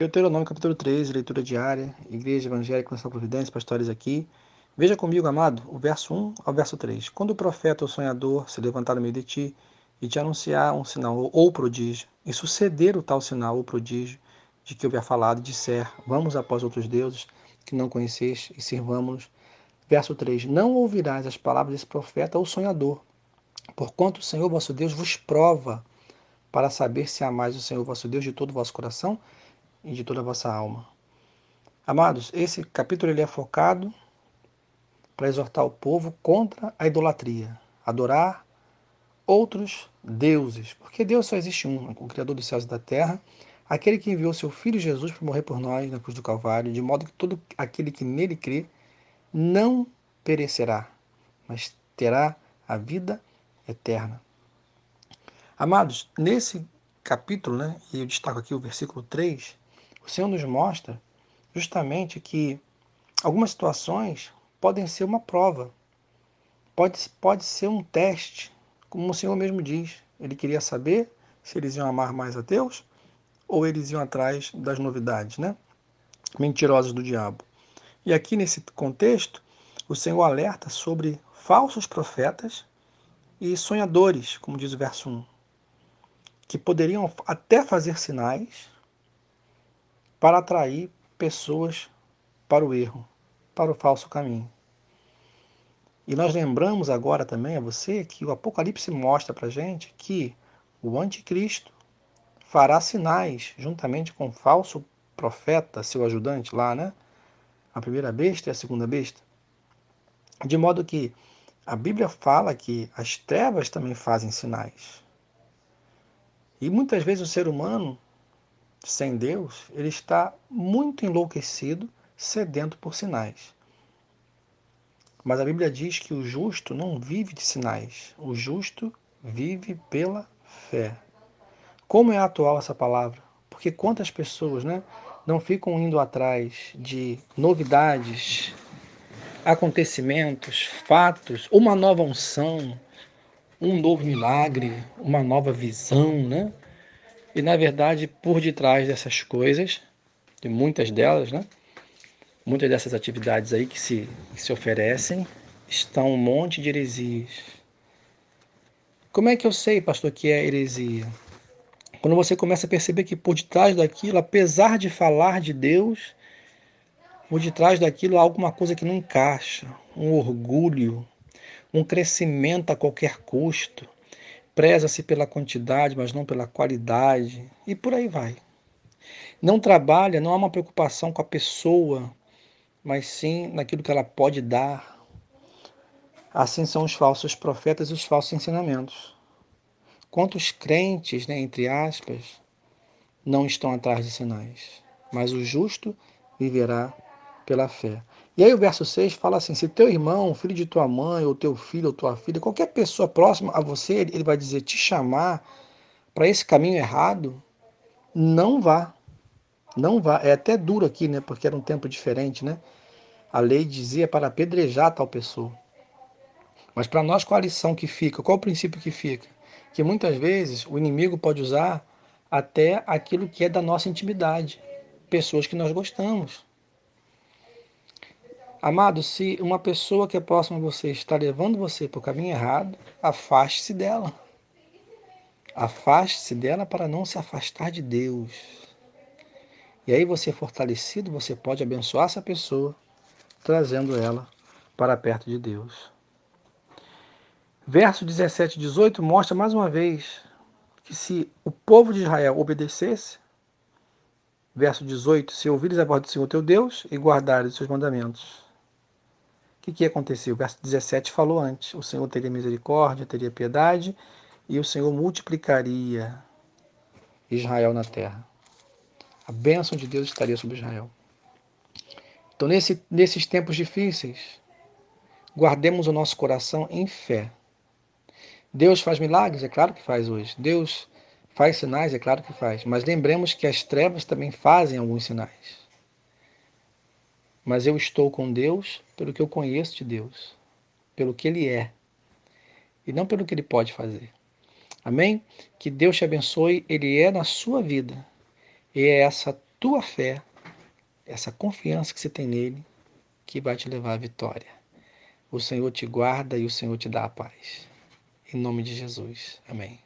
Deuteronômio capítulo 13, leitura diária, Igreja Evangélica Nacional Providência, pastores aqui. Veja comigo, amado, o verso 1 ao verso 3. Quando o profeta ou sonhador se levantar no meio de ti e te anunciar um sinal ou prodígio, e suceder o tal sinal ou prodígio de que havia falado, disser, vamos após outros deuses que não conheceste e servamos-los. Verso 3. Não ouvirás as palavras desse profeta ou sonhador, porquanto o Senhor vosso Deus vos prova para saber se amais o Senhor vosso Deus de todo o vosso coração e de toda a vossa alma. Amados, esse capítulo ele é focado para exortar o povo contra a idolatria, adorar outros deuses, porque Deus só existe um, o Criador dos céus e da terra, aquele que enviou seu Filho Jesus para morrer por nós na cruz do Calvário, de modo que todo aquele que nele crê não perecerá, mas terá a vida eterna. Amados, nesse capítulo, né, e eu destaco aqui o versículo 3, o Senhor nos mostra justamente que algumas situações podem ser uma prova, pode, pode ser um teste, como o Senhor mesmo diz. Ele queria saber se eles iam amar mais a Deus ou eles iam atrás das novidades, né? Mentirosas do diabo. E aqui nesse contexto, o Senhor alerta sobre falsos profetas e sonhadores, como diz o verso 1, que poderiam até fazer sinais, para atrair pessoas para o erro, para o falso caminho. E nós lembramos agora também a você que o Apocalipse mostra para gente que o anticristo fará sinais juntamente com o falso profeta, seu ajudante lá, né? A primeira besta e a segunda besta. De modo que a Bíblia fala que as trevas também fazem sinais. E muitas vezes o ser humano sem Deus, ele está muito enlouquecido, sedento por sinais. Mas a Bíblia diz que o justo não vive de sinais, o justo vive pela fé. Como é atual essa palavra? Porque quantas pessoas né, não ficam indo atrás de novidades, acontecimentos, fatos, uma nova unção, um novo milagre, uma nova visão, né? E na verdade, por detrás dessas coisas, de muitas delas, né? Muitas dessas atividades aí que se, que se oferecem, estão um monte de heresias. Como é que eu sei, pastor, que é heresia? Quando você começa a perceber que por detrás daquilo, apesar de falar de Deus, por detrás daquilo há alguma coisa que não encaixa, um orgulho, um crescimento a qualquer custo, Preza-se pela quantidade, mas não pela qualidade, e por aí vai. Não trabalha, não há uma preocupação com a pessoa, mas sim naquilo que ela pode dar. Assim são os falsos profetas e os falsos ensinamentos. Quantos crentes, né, entre aspas, não estão atrás de sinais, mas o justo viverá pela fé. E aí o verso 6 fala assim: se teu irmão, filho de tua mãe, ou teu filho ou tua filha, qualquer pessoa próxima a você, ele vai dizer, te chamar para esse caminho errado, não vá. Não vá. É até duro aqui, né? Porque era um tempo diferente, né? A lei dizia para apedrejar tal pessoa. Mas para nós, qual a lição que fica? Qual o princípio que fica? Que muitas vezes o inimigo pode usar até aquilo que é da nossa intimidade. Pessoas que nós gostamos Amado, se uma pessoa que é próxima a você está levando você para o caminho errado, afaste-se dela. Afaste-se dela para não se afastar de Deus. E aí você fortalecido, você pode abençoar essa pessoa, trazendo ela para perto de Deus. Verso 17 e 18 mostra mais uma vez que se o povo de Israel obedecesse, verso 18, se ouvires a voz do Senhor teu Deus e guardares os seus mandamentos, que, que aconteceu? O verso 17 falou antes: o Senhor teria misericórdia, teria piedade e o Senhor multiplicaria Israel na terra. A bênção de Deus estaria sobre Israel. Então, nesse, nesses tempos difíceis, guardemos o nosso coração em fé. Deus faz milagres? É claro que faz hoje. Deus faz sinais? É claro que faz. Mas lembremos que as trevas também fazem alguns sinais mas eu estou com Deus pelo que eu conheço de Deus, pelo que Ele é, e não pelo que Ele pode fazer. Amém? Que Deus te abençoe, Ele é na sua vida. E é essa tua fé, essa confiança que você tem nele, que vai te levar à vitória. O Senhor te guarda e o Senhor te dá a paz. Em nome de Jesus. Amém.